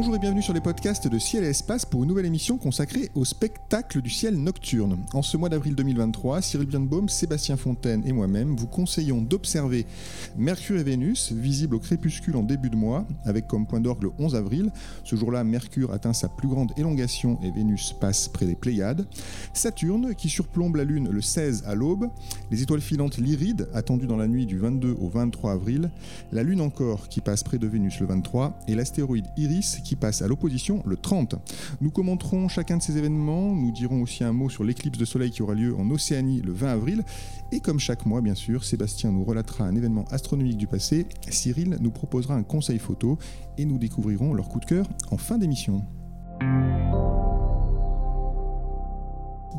Bonjour et bienvenue sur les podcasts de Ciel et Espace pour une nouvelle émission consacrée au spectacle du ciel nocturne. En ce mois d'avril 2023, Cyril Birnbaum, Sébastien Fontaine et moi-même vous conseillons d'observer Mercure et Vénus, visibles au crépuscule en début de mois, avec comme point d'orgue le 11 avril. Ce jour-là, Mercure atteint sa plus grande élongation et Vénus passe près des Pléiades. Saturne, qui surplombe la Lune le 16 à l'aube. Les étoiles filantes Lyrides, attendues dans la nuit du 22 au 23 avril. La Lune encore, qui passe près de Vénus le 23. Et l'astéroïde Iris, qui passe à l'opposition le 30. Nous commenterons chacun de ces événements, nous dirons aussi un mot sur l'éclipse de soleil qui aura lieu en Océanie le 20 avril, et comme chaque mois bien sûr, Sébastien nous relatera un événement astronomique du passé, Cyril nous proposera un conseil photo, et nous découvrirons leur coup de cœur en fin d'émission.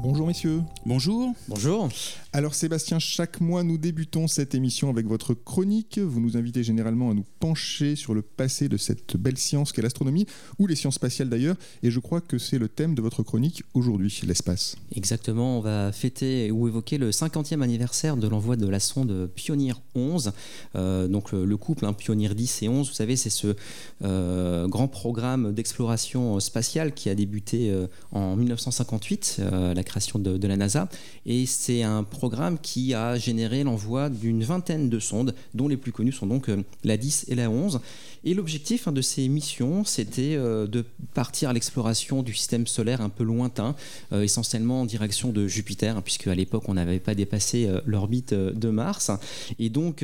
Bonjour messieurs. Bonjour. Bonjour. Alors Sébastien, chaque mois nous débutons cette émission avec votre chronique. Vous nous invitez généralement à nous pencher sur le passé de cette belle science qu'est l'astronomie, ou les sciences spatiales d'ailleurs, et je crois que c'est le thème de votre chronique aujourd'hui, l'espace. Exactement, on va fêter ou évoquer le 50e anniversaire de l'envoi de la sonde Pioneer 11. Euh, donc le, couple hein, Pioneer 10 et 11, vous savez, c'est ce euh, grand programme d'exploration spatiale qui a débuté euh, en 1958, la de, la NASA. Et c'est un programme qui a généré l'envoi d'une vingtaine de sondes, dont les plus connues sont donc euh, la 10 et la 11. Et l'objectif de ces missions, c'était euh, de partir à l'exploration du système solaire un peu lointain, euh, essentiellement en direction de Jupiter, hein, puisque à l'époque on n'avait pas dépassé l'orbite de Mars. Et donc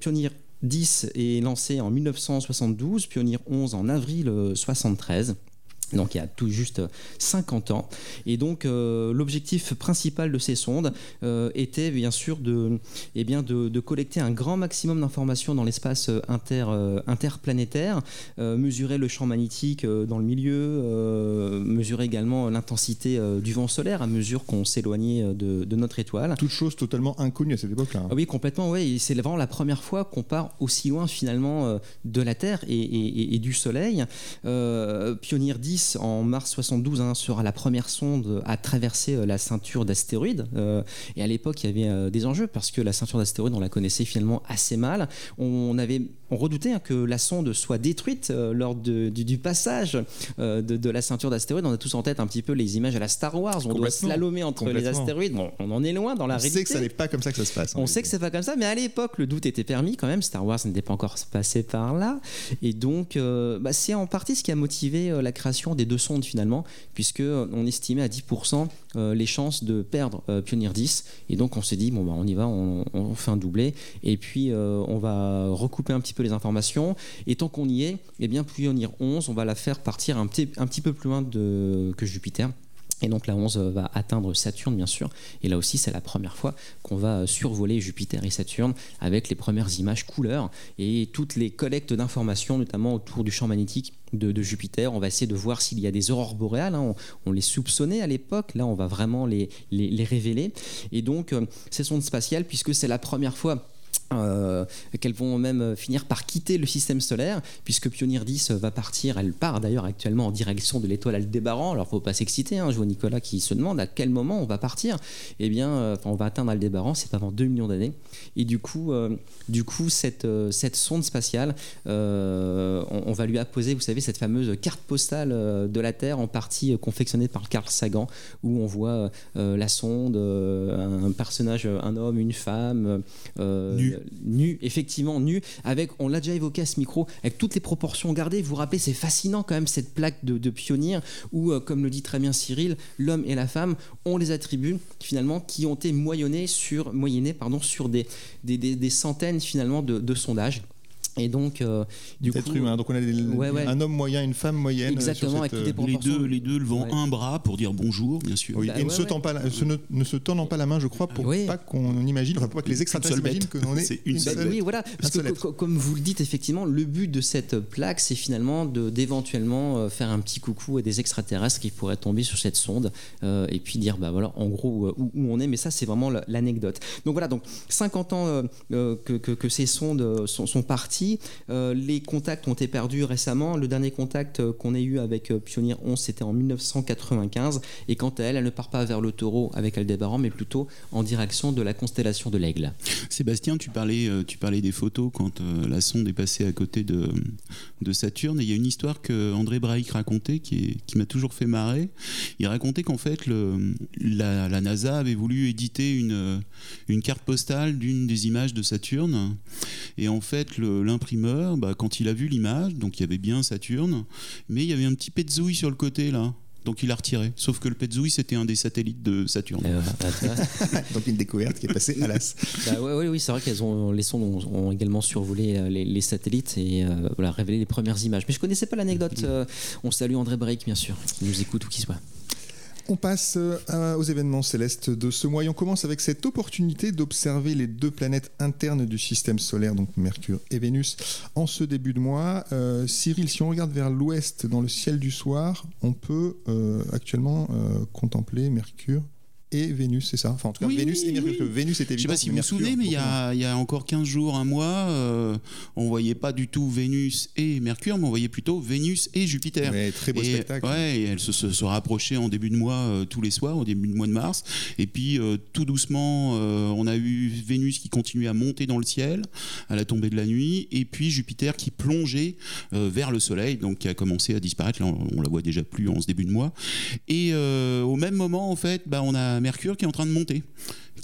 Pioneer 10 est lancé en 1972, Pioneer 11 en avril 1973 donc il y a tout juste 50 ans. Et donc euh, l'objectif principal de ces sondes euh, était bien sûr de, eh bien de, collecter un grand maximum d'informations dans l'espace inter, euh, interplanétaire, mesurer le champ magnétique dans le milieu, mesurer également l'intensité du vent solaire à mesure qu'on s'éloignait de, notre étoile. Toute chose totalement inconnue à cette époque-là. Hein. Ah oui, complètement, oui. C'est vraiment la première fois qu'on part aussi loin finalement de la Terre et, et du Soleil. Pionnier 10 en mars 72 hein, sera la première sonde à traverser euh, la ceinture d'astéroïdes. Euh, et à l'époque, il y avait euh, des enjeux parce que la ceinture d'astéroïdes, on la connaissait finalement assez mal. On, avait, on redoutait hein, que la sonde soit détruite lors du, passage de, la ceinture d'astéroïdes. On a tous en tête un petit peu les images à la Star Wars. On doit slalomer entre les astéroïdes. Bon, on en est loin dans la réalité. On sait que ça n'est pas comme ça que ça se passe. On sait que c'est pas comme ça, mais à l'époque, le doute était permis quand même. Star Wars n'était pas encore passé par là. Et donc, bah, c'est en partie ce qui a motivé la création des deux sondes finalement, puisque euh, on estimait à 10% euh, les chances de perdre euh, Pioneer 10. Et donc on s'est dit, bon, bah, on y va, on, fait un doublé, et puis on va recouper un petit peu les informations. Et tant qu'on y est, eh bien, Pioneer 11, on va la faire partir un petit, un petit peu plus loin de, que Jupiter. Et donc la 11 va atteindre Saturne, bien sûr. Et là aussi, c'est la première fois qu'on va survoler Jupiter et Saturne avec les premières images couleurs et toutes les collectes d'informations, notamment autour du champ magnétique de, Jupiter. On va essayer de voir s'il y a des aurores boréales. Hein. On, les soupçonnait à l'époque. Là, on va vraiment les, les, révéler. Et donc, euh, ces sondes spatiales, puisque c'est la première fois euh, qu'elles vont même finir par quitter le système solaire, puisque Pioneer 10 va partir, elle part d'ailleurs actuellement en direction de l'étoile Aldébaran. Alors, faut pas s'exciter, hein, je vois Nicolas qui se demande à quel moment on va partir. Eh bien, euh, on va atteindre Aldébaran, c'est avant 2 millions d'années. Et du coup, euh, du coup cette, sonde spatiale, on, va lui apposer, vous savez, cette fameuse carte postale de la Terre, en partie confectionnée par Carl Sagan, où on voit la sonde, un personnage, un homme, une femme, nu nu, effectivement nu, avec, on l'a déjà évoqué à ce micro, avec toutes les proportions gardées. Vous vous rappelez, c'est fascinant quand même cette plaque de, de pionnier où, euh, comme le dit très bien Cyril, l'homme et la femme ont les attributs finalement qui ont été moyennés sur, moyennés, pardon, sur des, centaines finalement de sondages. Et donc, euh, du Être coup, humain. Donc on a des- Ouais, ouais. un homme moyen, une femme moyenne. Exactement, sur avec les euh. Les deux, les deux levant Ouais. un bras pour dire bonjour, bien sûr. Oui, Bah et ne, ouais, se ouais. tend pas la- se ne, ne se tendant pas la main, je crois, pour Oui. pas qu'on imagine, enfin pour pas que les extraterrestres imaginent qu'on est C'est une seule oui, voilà, parce que co- comme vous le dites effectivement, le but de cette plaque, c'est finalement d'éventuellement euh, faire un petit coucou à des extraterrestres qui pourraient tomber sur cette sonde euh, et puis dire, bah voilà, en gros euh, où, où on est. Mais ça, c'est vraiment la- l'anecdote. Donc voilà, donc 50 ans euh, euh, que, que- que ces sondes euh, sont, sont parties. Euh, les contacts ont été perdus récemment. Le dernier contact euh, qu'on ait eu avec euh, Pioneer 11, c'était en 1995. Et quant à elle, elle ne part pas vers le taureau avec Aldébaran, mais plutôt en direction de la constellation de l'aigle. Sébastien, tu parlais, tu parlais des photos quand la sonde est passée à côté de, Saturne. Et il y a une histoire que André Braic racontait qui, m'a toujours fait marrer. Il racontait qu'en fait, la NASA avait voulu éditer une, une carte postale d'une des images de Saturne. Et en fait, le- l'imprimeur, bah, quand il a vu l'image, donc il y avait bien Saturne, mais il y avait un petit petzouille sur le côté là. Donc il a retiré. Sauf que le petzouille, c'était un des satellites de Saturne. Euh, Donc une découverte qui est passée à l'as. Bah ouais, ouais, oui, c'est vrai qu'elles ont les sondes ont, ont également survolé euh, les, les satellites et euh, voilà, révélé les premières images. Mais je connaissais pas l'anecdote. euh, on salue André Break, bien sûr, qui nous écoute où qu'il soit. On passe euh, aux événements célestes de ce mois et on commence avec cette opportunité d'observer les deux planètes internes du système solaire, donc Mercure et Vénus, en ce début de mois. Euh, Cyril, si on regarde vers l'ouest dans le ciel du soir, on peut euh, actuellement contempler Mercure et Vénus, c'est ça Enfin, en tout cas, Oui, Vénus et Mercure. oui. Vénus est Je sais pas si vous vous souvenez, mais il y, a, il y a encore 15 jours, un mois, euh, on voyait pas du tout Vénus et Mercure, mais on voyait plutôt Vénus et Jupiter. Très beau et, spectacle. Ouais, et elles se, se, se rapprochaient en début de mois euh, tous les soirs, au début du mois de mars. Et puis euh, tout doucement, euh, on a eu Vénus qui continuait à monter dans le ciel à la tombée de la nuit, et puis Jupiter qui plongeait vers le Soleil, donc qui a commencé à disparaître. Là, on, on la voit déjà plus en ce début de mois. Et au même moment, en fait, bah, on a Mercure qui est en train de monter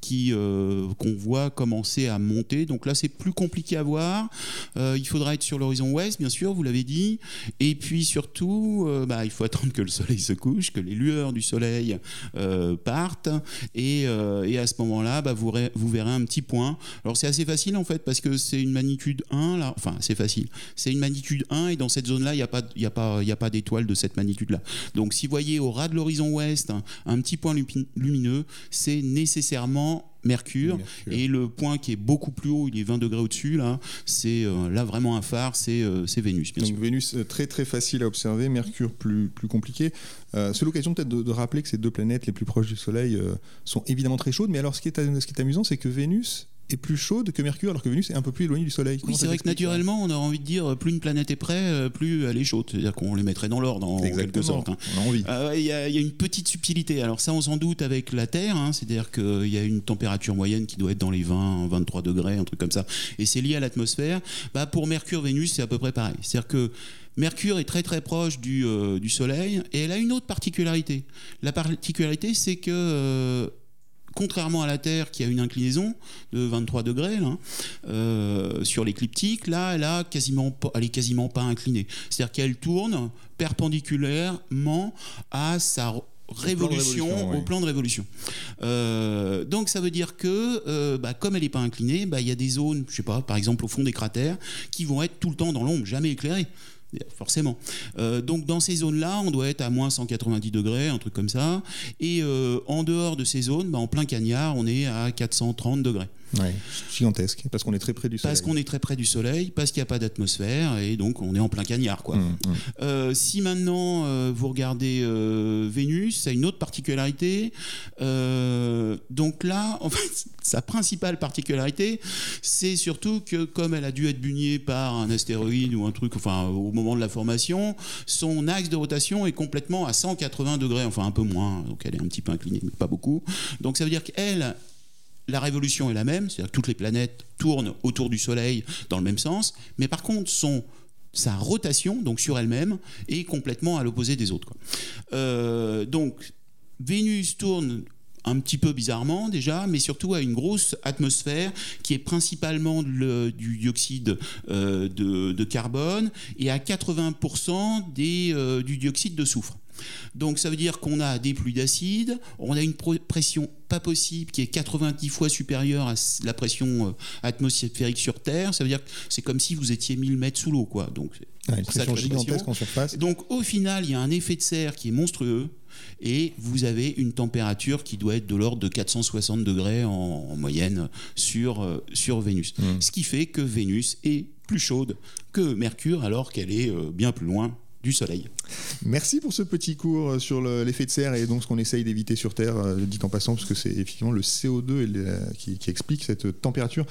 qui euh, qu'on voit commencer à monter. Donc là, c'est plus compliqué à voir. Euh, il faudra être sur l'horizon ouest, bien sûr, vous l'avez dit. Et puis surtout, euh, bah, il faut attendre que le soleil se couche, que les lueurs du soleil partent. Et, et à ce moment-là, bah, vous, vous verrez un petit point. Alors c'est assez facile en fait, parce que c'est une magnitude 1. Là. Enfin, c'est facile. C'est une magnitude 1 et dans cette zone-là, il n'y a pas, pas, pas d'étoile de cette magnitude-là. Donc si vous voyez au ras de l'horizon ouest un, un petit point lumineux, c'est nécessairement Mercure. Mercure. Et le point qui est beaucoup plus haut, il est 20 degrés au-dessus, là, c'est euh, là vraiment un phare, c'est euh, Vénus, bien Donc sûr. Vénus euh, très très facile à observer, Mercure plus, plus compliqué. Euh, c'est l'occasion peut-être de, de rappeler que ces deux planètes les plus proches du Soleil sont évidemment très chaudes, mais alors ce qui est, ce qui est amusant c'est que Vénus est plus chaude que Mercure alors que Vénus est un peu plus éloignée du Soleil. Comment Oui, c'est vrai que naturellement, on aurait envie de dire, plus une planète est près, euh, plus elle est chaude. C'est-à-dire qu'on les mettrait dans l'ordre, en quelque sorte. hein. on a envie. Ouais, Il y, a il y a une petite subtilité. Alors ça, on s'en doute avec la Terre, hein. c'est-à-dire qu'il y a une température moyenne qui doit être dans les 20, 23 degrés, un truc comme ça. Et c'est lié à l'atmosphère. Bah, pour Mercure, Vénus, c'est à peu près pareil. C'est-à-dire que Mercure est très très proche du, euh, du Soleil et elle a une autre particularité. La particularité, c'est que... euh, Contrairement à la Terre qui a une inclinaison de 23 degrés là, euh, sur l'écliptique, là elle, a quasiment pas, elle est quasiment pas inclinée. C'est-à-dire qu'elle tourne perpendiculairement à sa révolution, révolution, oui. au plan de révolution. Euh, donc ça veut dire que, euh, bah, comme elle n'est pas inclinée, bah, il y a des zones, je sais pas, par exemple au fond des cratères, qui vont être tout le temps dans l'ombre, jamais éclairées. Forcément. Euh, donc dans ces zones-là, on doit être à moins 190 degrés, un truc comme ça. Et euh, en dehors de ces zones, bah, en plein cagnard, on est à 430 degrés. Ouais, gigantesque, parce qu'on est très près du Soleil. Parce qu'on est très près du Soleil, parce qu'il n'y a pas d'atmosphère, et donc on est en plein cagnard. Quoi. Hum, hum. Euh, si maintenant euh, vous regardez euh, Vénus, ça a une autre particularité. Donc là, en fait, sa principale particularité, c'est surtout que comme elle a dû être bugnée par un astéroïde ou un truc, enfin au moment de la formation, son axe de rotation est complètement à 180 degrés, enfin un peu moins, donc elle est un petit peu inclinée, mais pas beaucoup. Donc ça veut dire qu'elle, la révolution est la même, c'est-à-dire que toutes les planètes tournent autour du Soleil dans le même sens, mais par contre, sa rotation, donc sur elle-même, est complètement à l'opposé des autres. Euh, donc, Vénus tourne un petit peu bizarrement déjà, mais surtout à une grosse atmosphère qui est principalement le- du dioxyde euh, de, carbone et à 80% des, euh, du dioxyde de soufre. Donc ça veut dire qu'on a des pluies d'acide, on a une pression pas possible qui est 90 fois supérieure à la pression euh, atmosphérique sur Terre. Ça veut dire que c'est comme si vous étiez 1000 mètres sous l'eau, quoi. Donc une pression gigantesque en surface. Donc au final, il y a un effet de serre qui est monstrueux et vous avez une température qui doit être de l'ordre de 460 degrés en, moyenne sur, euh, sur Vénus. Hmm. Ce qui fait que Vénus est plus chaude que Mercure alors qu'elle est euh, bien plus loin du Soleil. Merci pour ce petit cours euh, sur l'effet de serre et donc ce qu'on essaye d'éviter sur Terre, euh, dit en passant, parce que c'est effectivement le CO2 qui, explique cette température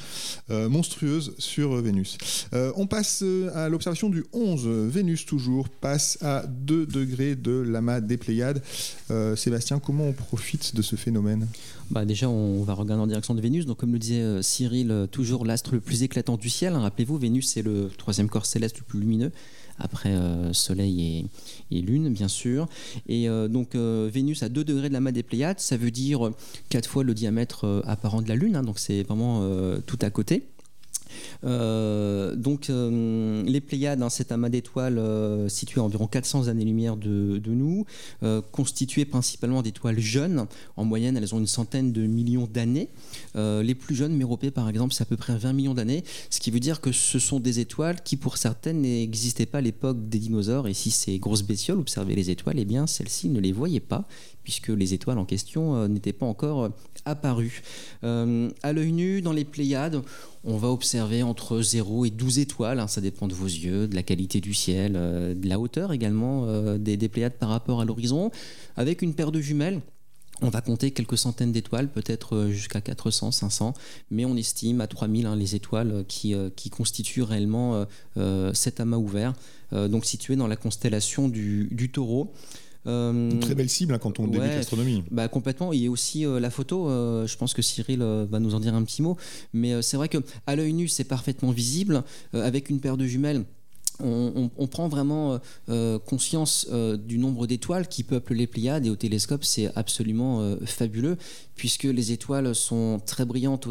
euh, monstrueuse sur Vénus. on passe à l'observation du 11. Vénus toujours passe à 2 degrés de l'amas des Pléiades. Sébastien, comment on profite de ce phénomène? Bah déjà, on va regarder en direction de Vénus. Donc, comme le disait Cyril, toujours l'astre le plus éclatant du ciel. Rappelez-vous, Vénus, c'est le troisième corps céleste le plus lumineux après euh, Soleil et, Lune, bien sûr. Et euh, donc euh, Vénus à 2 degrés de la main des Pléiades, ça veut dire 4 fois le diamètre apparent de la Lune, hein, donc c'est vraiment tout à côté. Euh, donc, euh, les Pléiades, hein, c'est un amas d'étoiles euh, situé à environ 400 années-lumière de, nous, constitué principalement d'étoiles jeunes. En moyenne, elles ont une centaine de millions d'années. les plus jeunes, Méropées par exemple, c'est à peu près 20 millions d'années, ce qui veut dire que ce sont des étoiles qui, pour certaines, n'existaient pas à l'époque des dinosaures. Et si ces grosses bestioles observaient les étoiles, eh bien, celles-ci ne les voyaient pas, puisque les étoiles en question n'étaient pas encore apparues. à l'œil nu, dans les Pléiades, on va observer entre 0 et 12 étoiles, hein, ça dépend de vos yeux, de la qualité du ciel, euh, de la hauteur également euh, des, Pléiades par rapport à l'horizon. Avec une paire de jumelles, on va compter quelques centaines d'étoiles, peut-être euh, jusqu'à 400, 500, mais on estime à 3000 hein, les étoiles qui, constituent réellement cet amas ouvert, donc situé dans la constellation du taureau. Euh, Une très belle cible hein, quand on débute l'astronomie. Bah, complètement. Il y a aussi euh, la photo. Euh, je pense que Cyril va nous en dire un petit mot. Mais c'est vrai que à l'œil nu, c'est parfaitement visible. avec une paire de jumelles, on, prend vraiment euh, euh, conscience euh, du nombre d'étoiles qui peuplent les Pléiades et au télescope c'est absolument fabuleux puisque les étoiles sont très brillantes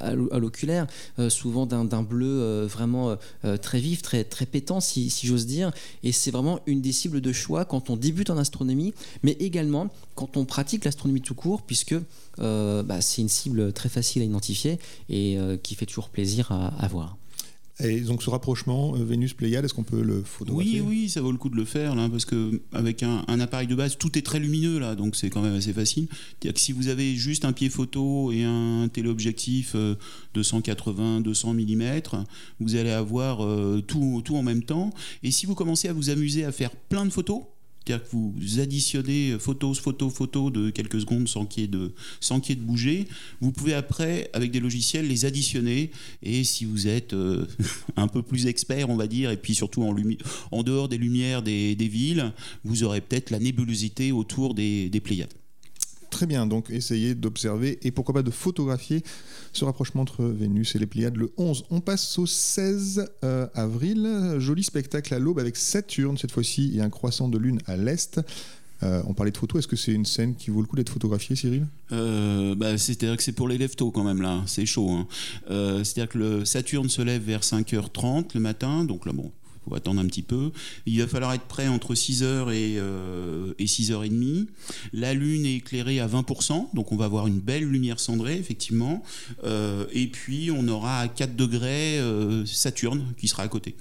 à, l'oculaire, souvent d'un bleu vraiment très vif, très, pétant si, j'ose dire et c'est vraiment une des cibles de choix quand on débute en astronomie mais également quand on pratique l'astronomie tout court puisque bah, c'est une cible très facile à identifier et qui fait toujours plaisir à voir. Et donc ce rapprochement euh, Vénus-Pléiade, est-ce qu'on peut le photographier? Oui, oui, ça vaut le coup de le faire, parce qu'avec un, un appareil de base, tout est très lumineux, là, donc c'est quand même assez facile. que si vous avez juste un pied photo et un téléobjectif euh, de 180-200 mm, vous allez avoir euh, tout, tout en même temps. Et si vous commencez à vous amuser à faire plein de photos, c'est-à-dire que vous additionnez photos, photos, photos de quelques secondes sans qu'il y ait de, bouger. Vous pouvez après, avec des logiciels, les additionner. Et si vous êtes euh, un peu plus expert, on va dire, et puis surtout en, dehors des lumières des, villes, vous aurez peut-être la nébulosité autour des Pléiades. Très bien, donc essayez d'observer et pourquoi pas de photographier ce rapprochement entre Vénus et les Pléiades le 11. On passe au 16 euh, avril. Joli spectacle à l'aube avec Saturne cette fois-ci et un croissant de lune à l'est. Euh, on parlait de photos, est-ce que c'est une scène qui vaut le coup d'être photographiée, Cyril? Euh, bah, C'est-à-dire que c'est pour les lève tôt quand même, là, c'est chaud. Hein. c'est-à-dire que Saturne se lève vers 5h30 le matin, donc là, bon, faut attendre un petit peu. Il va falloir être prêt entre 6h et, euh, et 6h30. La Lune est éclairée à 20%, donc on va avoir une belle lumière cendrée, effectivement. Euh, et puis on aura à 4 degrés euh, Saturne qui sera à côté.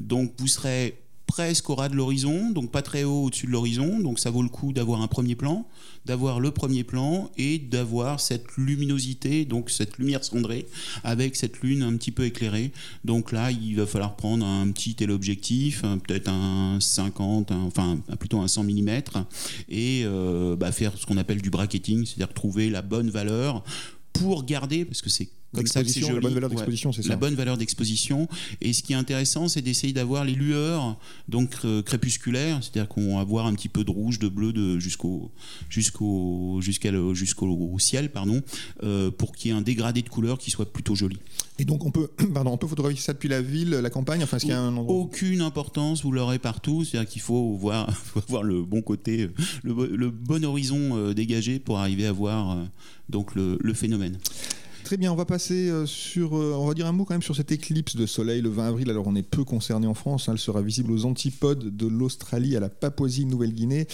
Donc vous serez presque au ras de l'horizon, donc pas très haut au-dessus de l'horizon, donc ça vaut le coup d'avoir un premier plan, d'avoir le premier plan et d'avoir cette luminosité, donc cette lumière cendrée avec cette lune un petit peu éclairée. Donc là, il va falloir prendre un petit téléobjectif, peut-être un 50, enfin plutôt un 100 mm, et euh, bah, faire ce qu'on appelle du bracketing, c'est-à-dire trouver la bonne valeur pour garder, parce que c'est joli. La bonne valeur d'exposition, c'est ça. La bonne valeur d'exposition. Et ce qui est intéressant, c'est d'essayer d'avoir les lueurs donc euh, crépusculaires, c'est-à-dire qu'on va avoir un petit peu de rouge, de bleu, de jusqu'au jusqu'au jusqu'au ciel, pardon, euh, pour qu'il y ait un dégradé de couleur qui soit plutôt joli. Et donc on peut, pardon, on peut photographier ça depuis la ville, la campagne, enfin, qu'il y a un endroit Aucune importance, vous l'aurez partout. C'est-à-dire qu'il faut voir, faut voir le bon côté, le, bon horizon euh, dégagé pour arriver à voir donc le, le phénomène. Très bien, on va passer euh, sur, euh, on va dire un mot quand même sur cette éclipse de soleil le 20 avril. Alors on est peu concerné en France, hein. elle sera visible aux antipodes de l'Australie à la Papouasie-Nouvelle-Guinée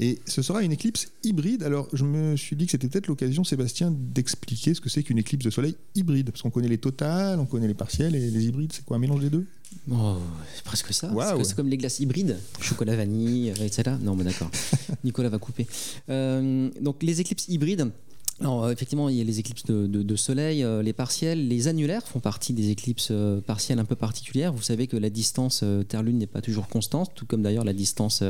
et ce sera une éclipse hybride. Alors je me suis dit que c'était peut-être l'occasion, Sébastien, d'expliquer ce que c'est qu'une éclipse de soleil hybride, parce qu'on connaît les totales, on connaît les partiels et les hybrides, c'est quoi un mélange des deux? Oh, c'est presque ça. Waouh. C'est- C'est comme les glaces hybrides, chocolat vanille, etc. Non, mais d'accord. Nicolas va couper. Euh, donc les éclipses hybrides. Euh, effectivement, il y a les éclipses de, soleil, euh, les partiels, les annulaires font partie des éclipses euh, partielles un peu particulières. Vous savez que la distance Terre-Lune n'est pas toujours constante, tout comme d'ailleurs la distance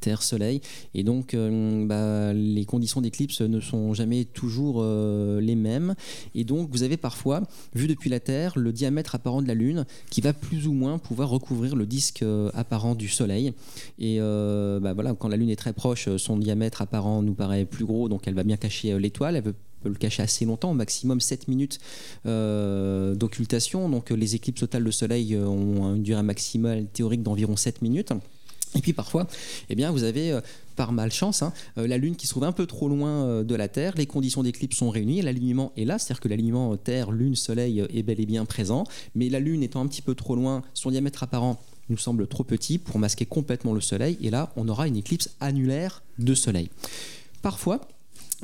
Terre-Soleil. Et donc, bah, les conditions d'éclipse ne sont jamais toujours les mêmes. Et donc, vous avez parfois, vu depuis la Terre, le diamètre apparent de la Lune qui va plus ou moins pouvoir recouvrir le disque apparent du Soleil. Et bah voilà, quand la Lune est très proche, son diamètre apparent nous paraît plus gros, donc elle va bien cacher l'étoile. Peut le cacher assez longtemps, au maximum 7 minutes euh, d'occultation. Donc euh, les éclipses totales de Soleil euh, ont une durée maximale théorique d'environ 7 minutes. Et puis parfois, eh bien, vous avez euh, par malchance hein, la Lune qui se trouve un peu trop loin de la Terre. Les conditions d'éclipse sont réunies, l'alignement est là, c'est-à-dire que l'alignement Terre, Lune, Soleil est bel et bien présent. Mais la Lune étant un petit peu trop loin, son diamètre apparent nous semble trop petit pour masquer complètement le Soleil. Et là, on aura une éclipse annulaire de Soleil. Parfois,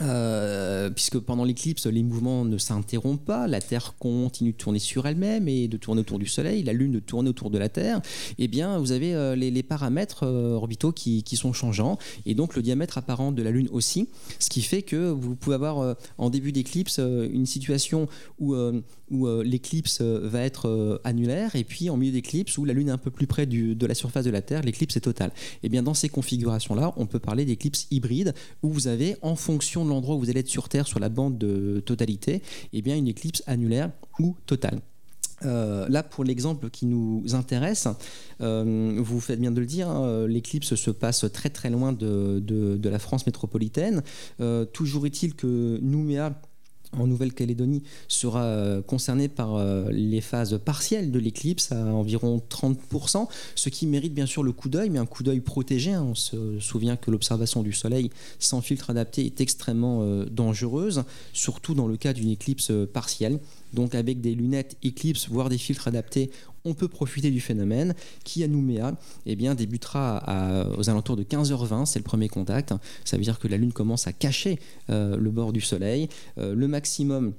euh, puisque pendant l'éclipse, les mouvements ne s'interrompent pas, la Terre continue de tourner sur elle-même et de tourner autour du Soleil, la Lune de tourner autour de la Terre, eh bien, vous avez euh, les, paramètres euh, orbitaux qui, sont changeants, et donc le diamètre apparent de la Lune aussi, ce qui fait que vous pouvez avoir en début d'éclipse une situation où, où euh, l'éclipse euh, va être euh, annulaire, et puis en milieu d'éclipse où la Lune est un peu plus près de la surface de la Terre, l'éclipse est totale. Et bien dans ces configurations-là, on peut parler d'éclipse hybride, où vous avez, en fonction de l'endroit où vous allez être sur Terre, sur la bande de totalité, bien une éclipse annulaire ou totale. Là, pour l'exemple qui nous intéresse, vous faites bien de le dire, hein, l'éclipse se passe très très loin de, la France métropolitaine. Toujours est-il que Nouméa, en Nouvelle-Calédonie, sera euh, concerné par euh, les phases partielles de l'éclipse à environ 30%, ce qui mérite bien sûr le coup d'œil, mais un coup d'œil protégé. hein. On se souvient que l'observation du Soleil sans filtre adapté est extrêmement euh, dangereuse, surtout dans le cas d'une éclipse partielle. Donc avec des lunettes éclipse, voire des filtres adaptés, on peut profiter du phénomène qui à Nouméa eh bien, débutera aux alentours de 15h20, c'est le premier contact. Ça veut dire que la Lune commence à cacher euh, le bord du Soleil. Euh, le maximum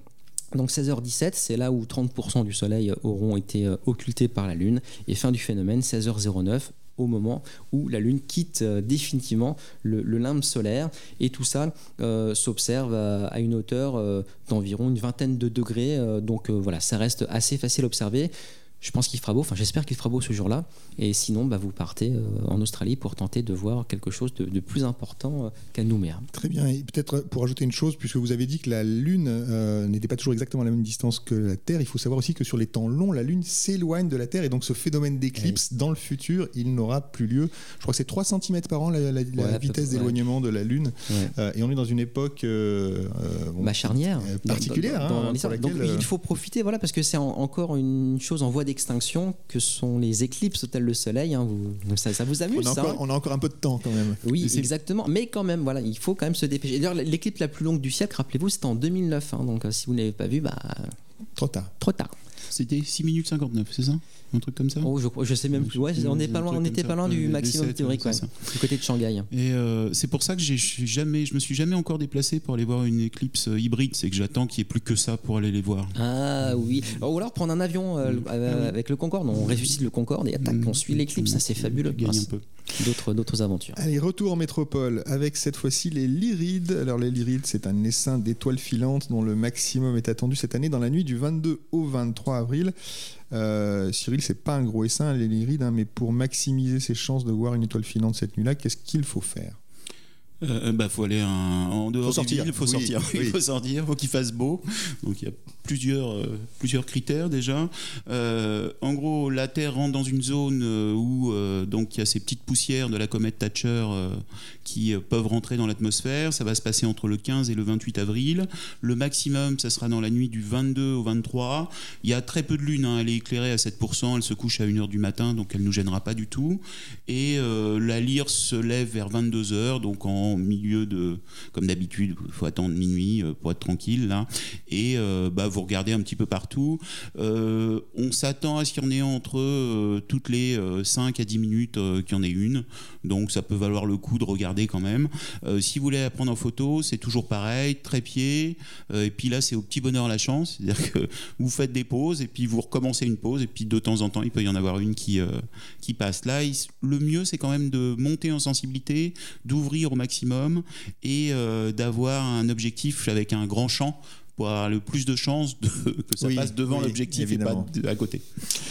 donc 16h17, c'est là où 30% du Soleil auront été euh, occultés par la Lune. Et fin du phénomène, 16h09, au moment où la Lune quitte définitivement le, limbe solaire. Et tout ça s'observe à, une hauteur d'environ une vingtaine de degrés. donc voilà, ça reste assez facile à observer. Je pense qu'il fera beau, enfin j'espère qu'il fera beau ce jour-là. Et sinon, bah, vous partez euh, en Australie pour tenter de voir quelque chose de, de plus important euh, qu'à Nouméa. Très bien. Et peut-être pour ajouter une chose, puisque vous avez dit que la Lune euh, n'était pas toujours exactement à la même distance que la Terre, il faut savoir aussi que sur les temps longs, la Lune s'éloigne de la Terre et donc ce phénomène d'éclipse, dans le futur, il n'aura plus lieu. Je crois que c'est 3 cm par an la, la- la Ouais, à peu vitesse d'éloignement de la Lune. Ouais. Euh, et on est dans une époque euh, euh, Ma charnière euh, dans- particulière. dans- hein, dans l'histoire. pour Donc laquelle, euh, il faut profiter, voilà, parce que c'est en- encore une chose en voie d'extinction que sont les éclipses telles le Soleil. hein. Vous- ça, ça vous on, amuse, a ça encore, hein on a encore un peu de temps quand même. Oui, exactement. Mais quand même, voilà, il faut quand même se dépêcher. D'ailleurs, l'éclipse la plus longue du siècle, rappelez-vous, c'était en 2009. hein. donc euh, si vous ne l'avez pas vu, bah, Trop tard. trop tard. C'était 6 minutes 59, c'est ça? Un truc comme ça? Oh, je, je sais même plus. Ouais, on n'est pas loin, on n'était pas loin du Euh, maximum 17, théorique, ouais, du côté de Shanghai. Et euh, c'est pour ça que j'ai je suis jamais, je me suis jamais encore déplacé pour aller voir une éclipse euh, hybride. C'est que j'attends qu'il n'y ait plus que ça pour aller les voir. Ah oui. Ou alors prendre un avion euh, Mm. avec le Concorde. On ressuscite le Concorde et attaque. Mm. On suit l'éclipse. Ça, c'est fabuleux. Gagne un peu. D'autres, aventures. Allez, retour en métropole avec cette fois-ci les Lyrides. Alors les Lyrides, c'est un essaim d'étoiles filantes dont le maximum est attendu cette année dans la nuit du 22 au 23 avril. Euh, Cyril, c'est pas un gros essaim les Lyrides, hein, mais pour maximiser ses chances de voir une étoile filante cette nuit-là, qu'est-ce qu'il faut faire? Euh, bah, faut aller un- en dehors Faut sortir. villes, faut Oui, sortir, oui. il faut sortir, faut qu'il fasse beau. Donc il y a plusieurs, euh, plusieurs critères déjà. Euh, en gros, la Terre rentre dans une zone euh, où euh, donc il y a ces petites poussières de la comète Thatcher euh, qui euh, peuvent rentrer dans l'atmosphère. Ça va se passer entre le 15 et le 28 avril. Le maximum, ça sera dans la nuit du 22 au 23. Il y a très peu de lune, hein. elle est éclairée à 7%, elle se couche à 1h du matin, donc elle ne nous gênera pas du tout. Et euh, la lyre se lève vers 22h, donc en au milieu de, comme d'habitude, il faut attendre minuit euh, pour être tranquille là, et euh, bah, vous regardez un petit peu partout. Euh, on s'attend à ce qu'il y en ait entre toutes les euh, 5 à 10 minutes qu'il y en ait une, donc ça peut valoir le coup de regarder quand même. Si vous voulez prendre en photo, c'est toujours pareil, trépied, et puis là c'est au petit bonheur la chance, c'est-à-dire que vous faites des pauses et puis vous recommencez une pause, et puis de temps en temps il peut y en avoir une qui, qui passe. Là, le mieux c'est quand même de monter en sensibilité, d'ouvrir au maximum et euh, d'avoir un objectif avec un grand champ pour avoir le plus de chances de, que ça Oui, passe devant oui, l'objectif et pas à côté.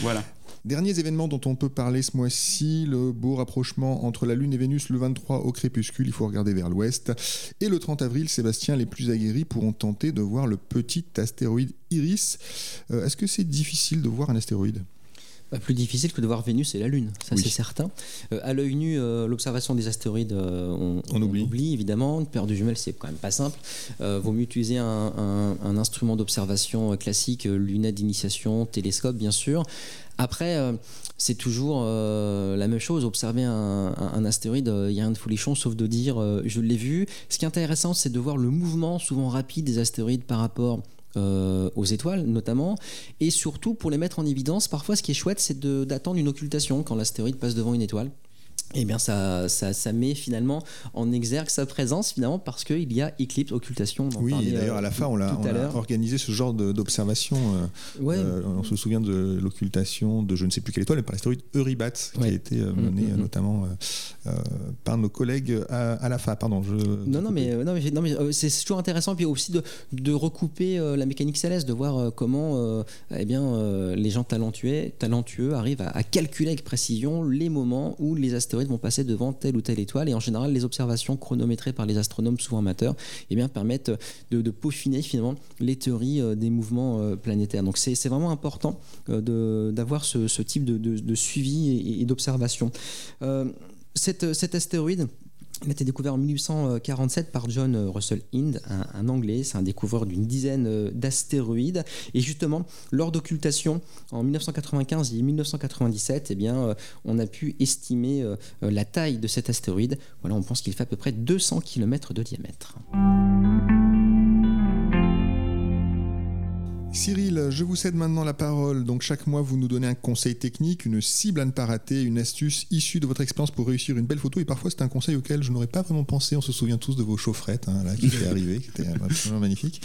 Voilà. Derniers événements dont on peut parler ce mois-ci, le beau rapprochement entre la Lune et Vénus le 23 au crépuscule, il faut regarder vers l'ouest. Et le 30 avril, Sébastien, les plus aguerris pourront tenter de voir le petit astéroïde Iris. Euh, Est-ce que c'est difficile de voir un astéroïde? Bah, plus difficile que de voir Vénus et la Lune, ça Oui. c'est certain. Euh, à l'œil nu, euh, l'observation des astéroïdes, euh, on, On oublie. évidemment. Une paire de jumelles, c'est quand même pas simple. Euh, vaut mieux utiliser un, un- un instrument d'observation classique, lunette d'initiation, télescope bien sûr. Après, c'est toujours la même chose. Observer un, astéroïde, il y a rien de folichon sauf de dire je l'ai vu. Ce qui est intéressant, c'est de voir le mouvement souvent rapide des astéroïdes par rapport euh, aux étoiles notamment, et surtout pour les mettre en évidence, parfois ce qui est chouette, c'est d'attendre une occultation quand l'astéroïde passe devant une étoile. Et bien ça, ça, ça met finalement en exergue sa présence finalement parce qu'il y a éclipse, occultation. on en Oui, d'ailleurs euh, à la fin, on l'a organisé ce genre d'observation. euh, Ouais. euh, on se souvient de l'occultation de je ne sais plus quelle étoile, mais par l'astéroïde Eurybat, qui a été euh, Mm, menée mm, euh, mm. notamment euh, euh, par nos collègues à, à la FA. Pardon, je. Non, non, mais, euh, non, mais, non, mais, euh, c'est toujours intéressant, puis aussi de, de recouper euh, la mécanique céleste, de voir euh, comment euh, eh bien, euh, les gens talentueux, talentueux arrivent à, à calculer avec précision les moments où les astéroïdes vont passer devant telle ou telle étoile. Et en général, les observations chronométrées par les astronomes, souvent amateurs, eh bien, permettent de, peaufiner finalement les théories euh, des mouvements euh, planétaires. Donc c'est vraiment important euh, d'avoir ce, type de, de- suivi et, d'observation. Cet astéroïde, il a été découvert en 1847 par John Russell Hind, un, Anglais. C'est un découvreur d'une dizaine euh, d'astéroïdes. Et justement, lors d'occultation en 1995 et 1997, eh euh, on a pu estimer euh, euh, la taille de cet astéroïde. On pense qu'il fait à peu près 200 km de diamètre. Cyril, je vous cède maintenant la parole. Donc chaque mois, vous nous donnez un conseil technique, une cible à ne pas rater, une astuce issue de votre expérience pour réussir une belle photo. Et parfois, c'est un conseil auquel je n'aurais pas vraiment pensé. On se souvient tous de vos chaufferettes hein, là, qui étaient arrivées, qui étaient absolument magnifiques.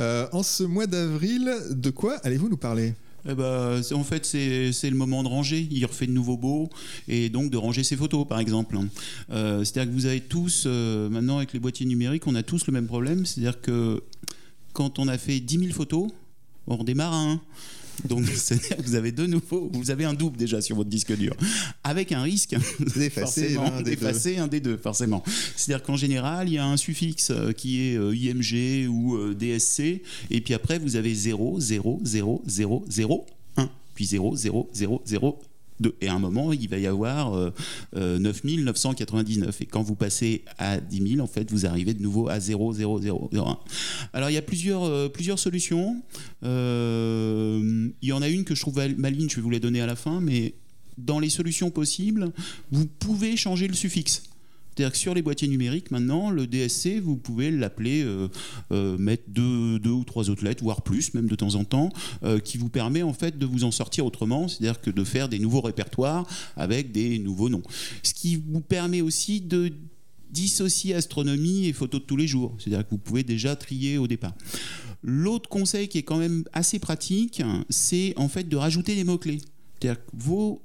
Euh, en ce mois d'avril, de quoi allez-vous nous parler? Eh ben, en fait, c'est c'est le moment de ranger. Il refait de nouveau beau et donc de ranger ses photos, par exemple. Euh, C'est-à-dire que vous avez tous, euh, maintenant avec les boîtiers numériques, on a tous le même problème. C'est-à-dire que quand on a fait 10 000 photos, on redémarre à un. Donc, c'est-à-dire que vous avez de nouveau, vous avez un double déjà sur votre disque dur, avec un risque. D'effacer d'effacer un des deux, forcément. C'est-à-dire qu'en général, il y a un suffixe euh, qui est euh, IMG ou euh, DSC, et puis après, vous avez 0, 0, 0, 0, 0, 1, puis 0, 0, 0, 0, 2. Et à un moment, il va y avoir euh, euh, 9999. Et quand vous passez à 10 000, en fait, vous arrivez de nouveau à 0, 0, 0, 0, 1. Alors, il y a plusieurs, euh, plusieurs solutions. Euh, il y en a une que je trouve mal- maligne, je vais vous la donner à la fin, mais dans les solutions possibles, vous pouvez changer le suffixe. C'est-à-dire que sur les boîtiers numériques, maintenant, le DSC, vous pouvez l'appeler, euh, euh, mettre deux, deux ou trois autres lettres, voire plus, même de temps en temps, euh, qui vous permet en fait de vous en sortir autrement, c'est-à-dire que de faire des nouveaux répertoires avec des nouveaux noms. Ce qui vous permet aussi de dissocier astronomie et photos de tous les jours. C'est-à-dire que vous pouvez déjà trier au départ. L'autre conseil qui est quand même assez pratique, c'est en fait de rajouter des mots-clés. C'est-à-dire que vos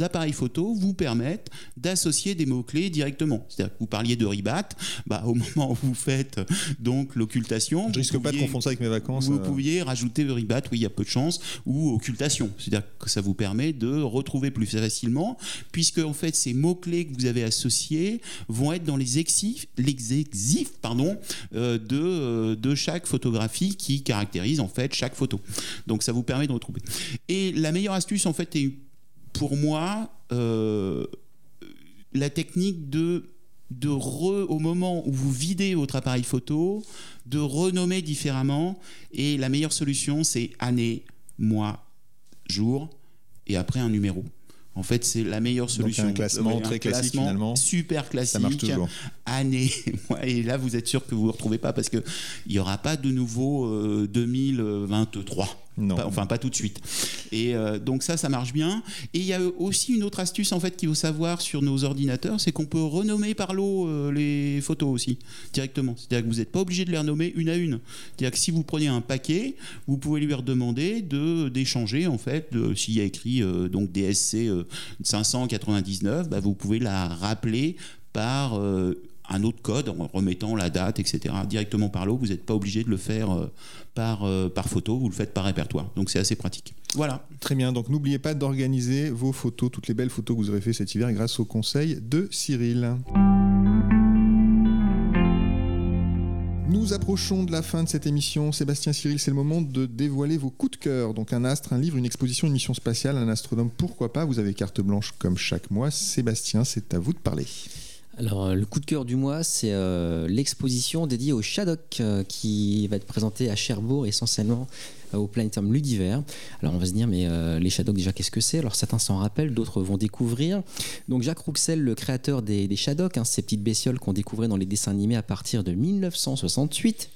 appareils photo vous permettent d'associer des mots-clés directement. C'est-à-dire que vous parliez de ribat, bah, au moment où vous faites donc l'occultation, Je risque pas de confondre ça avec mes vacances. vous euh. pouviez rajouter ribat, oui, il y a peu de chance, ou occultation. C'est-à-dire que ça vous permet de retrouver plus facilement, puisque en fait ces mots-clés que vous avez associés vont être dans les exifs, les exifs pardon, euh, de, euh, de chaque photographie qui caractérise en fait chaque photo. Donc ça vous permet de retrouver. Et la meilleure astuce en fait est pour moi euh, la technique de de re, au moment où vous videz votre appareil photo, de renommer différemment. Et la meilleure solution, c'est année, mois, jour, et après un numéro. En fait, c'est la meilleure solution. un classement très classique finalement. Super classique. Ça marche toujours. Année. Et là, vous êtes sûr que vous ne vous retrouvez pas parce qu'il n'y aura pas de nouveau 2023 enfin, pas tout de suite. Et euh, donc ça, ça marche bien. Et il y a aussi une autre astuce en fait qu'il faut savoir sur nos ordinateurs, c'est qu'on peut renommer par l'eau euh, les photos aussi directement. C'est-à-dire que vous n'êtes pas obligé de les renommer une à une. C'est-à-dire que si vous prenez un paquet, vous pouvez lui redemander de d'échanger en fait. S'il y a écrit euh, donc DSC 599, bah, vous pouvez la rappeler par un autre code en remettant la date, etc. directement par l'eau. Vous n'êtes pas obligé de le faire euh, par, euh, par photo, vous le faites par répertoire. Donc c'est assez pratique. Voilà. Très bien. Donc n'oubliez pas d'organiser vos photos, toutes les belles photos que vous aurez fait cet hiver grâce au conseil de Cyril. Nous approchons de la fin de cette émission. Sébastien Cyril, c'est le moment de dévoiler vos coups de cœur. Donc un astre, un livre, une exposition, une mission spatiale, un astronome, pourquoi pas? Vous avez carte blanche comme chaque mois. Sébastien, c'est à vous de parler. Alors, euh, le coup de cœur du mois, c'est euh, l'exposition dédiée au Shadok euh, qui va être présentée à Cherbourg essentiellement au Planétum Ludiver. Alors on va se dire, mais les Shadok déjà, qu'est-ce que c'est? Alors certains s'en rappellent, d'autres vont découvrir. Donc Jacques Rouxel, le créateur des, des hein, ces petites bestioles qu'on découvrait dans les dessins animés à partir de 1968,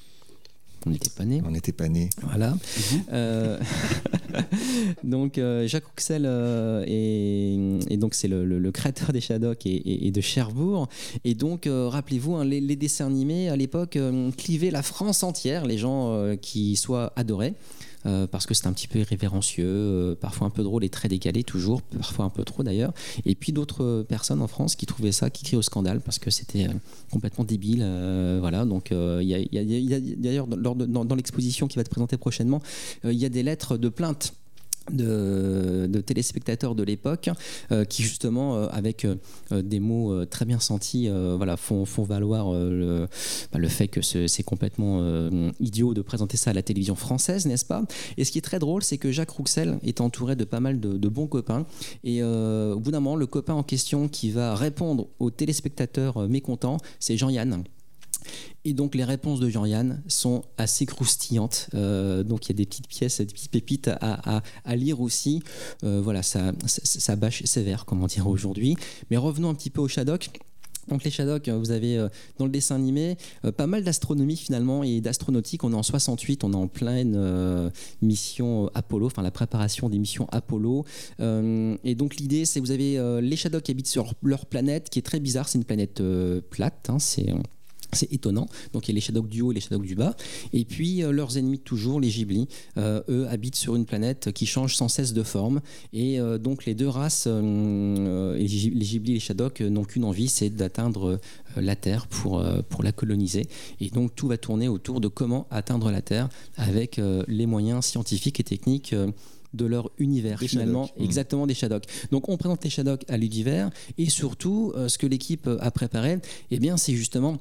on n'était pas né. On n'était pas né. Voilà. Mhm. Euh, donc euh, Jacques Rouxel euh, et, donc c'est le, créateur des Shadok et, de Cherbourg. Et donc rappelez-vous, hein, les, les, dessins animés à l'époque clivaient la France entière, les gens qui soit adoraient. Euh, parce que c'est un petit peu irrévérencieux, euh, parfois un peu drôle et très décalé toujours, parfois un peu trop d'ailleurs. Et puis d'autres personnes en France qui trouvaient ça, qui crient au scandale parce que c'était euh, complètement débile. voilà, donc d'ailleurs dans, dans l'exposition qui va être présentée prochainement, il y a des lettres de plainte de, téléspectateurs de l'époque euh, qui justement euh, avec euh, des mots très bien sentis voilà, font, font valoir le, bah, le, fait que c'est complètement idiot de présenter ça à la télévision française n'est-ce pas? Et ce qui est très drôle c'est que Jacques Rouxel est entouré de pas mal de, de bons copains. Et au bout d'un moment le copain en question qui va répondre aux téléspectateurs mécontents c'est Jean-Yann et donc les réponses de Jean-Yann sont assez croustillantes. Euh, donc il y a des petites pièces, des petites pépites à, lire aussi. Euh, voilà, ça, ça, bâche sévère, comment dire aujourd'hui. Mais revenons un petit peu au Shadok. Donc les Shadok, vous avez euh, dans le dessin animé pas mal d'astronomie finalement et d'astronautique. On est en 68, on est en pleine mission Apollo, enfin la préparation des missions Apollo. et donc l'idée, c'est vous avez les Shadok qui habitent sur leur planète, qui est très bizarre. C'est une planète plate. Hein, c'est c'est étonnant. Donc il y a les Shadok du haut et les Shadok du bas. Et puis euh, leurs ennemis toujours, les Ghibli, euh, eux habitent sur une planète qui change sans cesse de forme. Et euh, donc les deux races, les Ghibli et les Shadok, n'ont qu'une envie, c'est d'atteindre la Terre pour, pour la coloniser. Et donc tout va tourner autour de comment atteindre la Terre avec les moyens scientifiques et techniques de leur univers finalement, mmh. exactement des Shadok. Donc on présente les Shadok à l'univers et surtout ce que l'équipe a préparé, eh bien c'est justement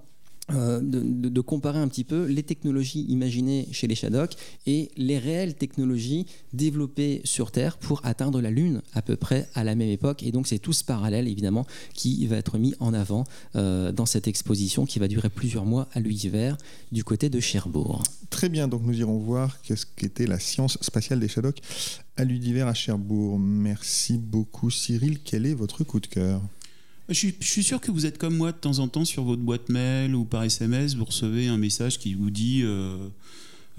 euh, de, comparer un petit peu les technologies imaginées chez les Shadok et les réelles technologies développées sur Terre pour atteindre la Lune à peu près à la même époque. Et donc c'est tout ce parallèle évidemment qui va être mis en avant euh, dans cette exposition qui va durer plusieurs mois à l'univers du côté de Cherbourg. Très bien, donc nous irons voir qu'est-ce qu'était la science spatiale des Shadok à l'univers à Cherbourg. Merci beaucoup Cyril, quel est votre coup de cœur? Je suis, sûr que vous êtes comme moi de temps en temps sur votre boîte mail ou par SMS, vous recevez un message qui vous dit euh,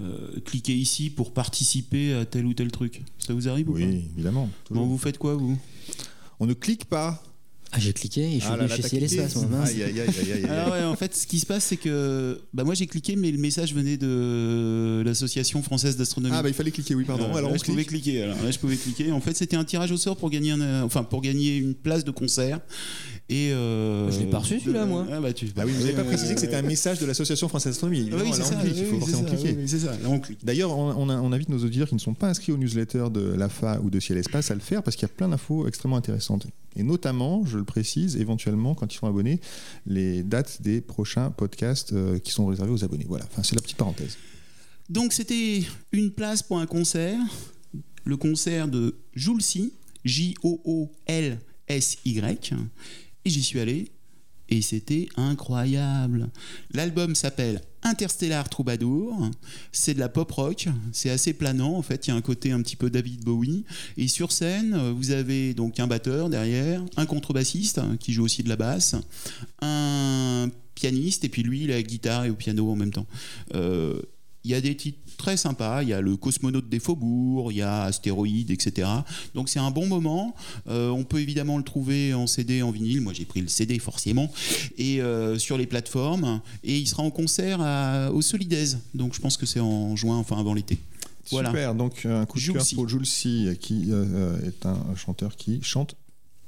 euh, cliquez ici pour participer à tel ou tel truc. Ça vous arrive ou pas? Oui, évidemment. Bon, vous faites quoi vous? On ne clique pas. Ah, j'ai cliqué et je suis ah chez l'espace. Aïe, aïe, aïe, Alors, ouais, en fait, ce qui se passe, c'est que bah, moi j'ai cliqué, mais le message venait de l'Association française d'astronomie. Ah, bah il fallait cliquer, oui, pardon. alors, je pouvais cliquer. Alors, là, je pouvais cliquer. En fait, c'était un tirage au sort pour gagner, un, enfin, pour gagner une place de concert. Et euh, je l'ai pas reçu celui-là, moi. Ah, bah, tu... bah oui, vous n'avez pas précisé que c'était un message de l'Association française d'astronomie. Ah, oui, c'est ça. il faut forcément cliquer. D'ailleurs, on, on, invite nos auditeurs qui ne sont pas inscrits aux newsletters de l'AFA ou de Ciel Espace à le faire parce qu'il y a plein d'infos extrêmement intéressantes. Et notamment, je le précise, éventuellement, quand ils sont abonnés, les dates des prochains podcasts euh, qui sont réservés aux abonnés. Voilà, enfin, c'est la petite parenthèse. Donc, c'était une place pour un concert, le concert de Joulcy, J-O-O-L-S-Y. Et j'y suis allé. et c'était incroyable. L'album s'appelle Interstellar Troubadour. C'est de la pop rock, c'est assez planant en fait. Il y a un côté un petit peu David Bowie. Et sur scène, vous avez donc un batteur derrière, un contrebassiste qui joue aussi de la basse, un pianiste et puis lui la guitare et au piano en même temps. Euh, il y a des titres très sympas. Il y a le cosmonaute des faubourgs, il y a Astéroïde, etc. Donc c'est un bon moment. Euh, on peut évidemment le trouver en CD, en vinyle. Moi j'ai pris le CD forcément. Et euh, sur les plateformes. Et il sera en concert au Solidaise. Donc je pense que c'est en juin, enfin avant l'été. Voilà. Super, donc un coup de cœur pour Jules C, qui euh, est un chanteur qui chante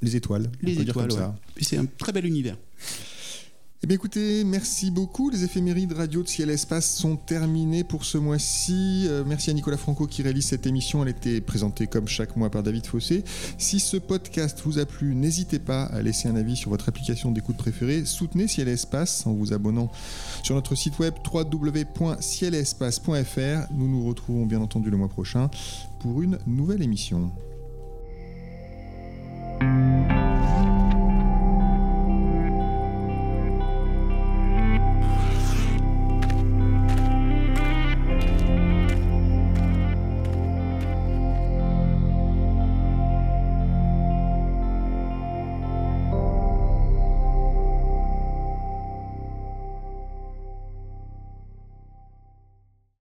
les étoiles. Les étoiles, C'est un très bel univers. Eh bien écoutez, merci beaucoup. Les éphémérides radio de Ciel Espace sont terminées pour ce mois-ci. Euh, merci à Nicolas Franco qui réalise cette émission. Elle était présentée comme chaque mois par David Fossé. Si ce podcast vous a plu, n'hésitez pas à laisser un avis sur votre application d'écoute préférée. Soutenez Ciel Espace en vous abonnant sur notre site web www.cielespace.fr. Nous nous retrouvons bien entendu le mois prochain pour une nouvelle émission.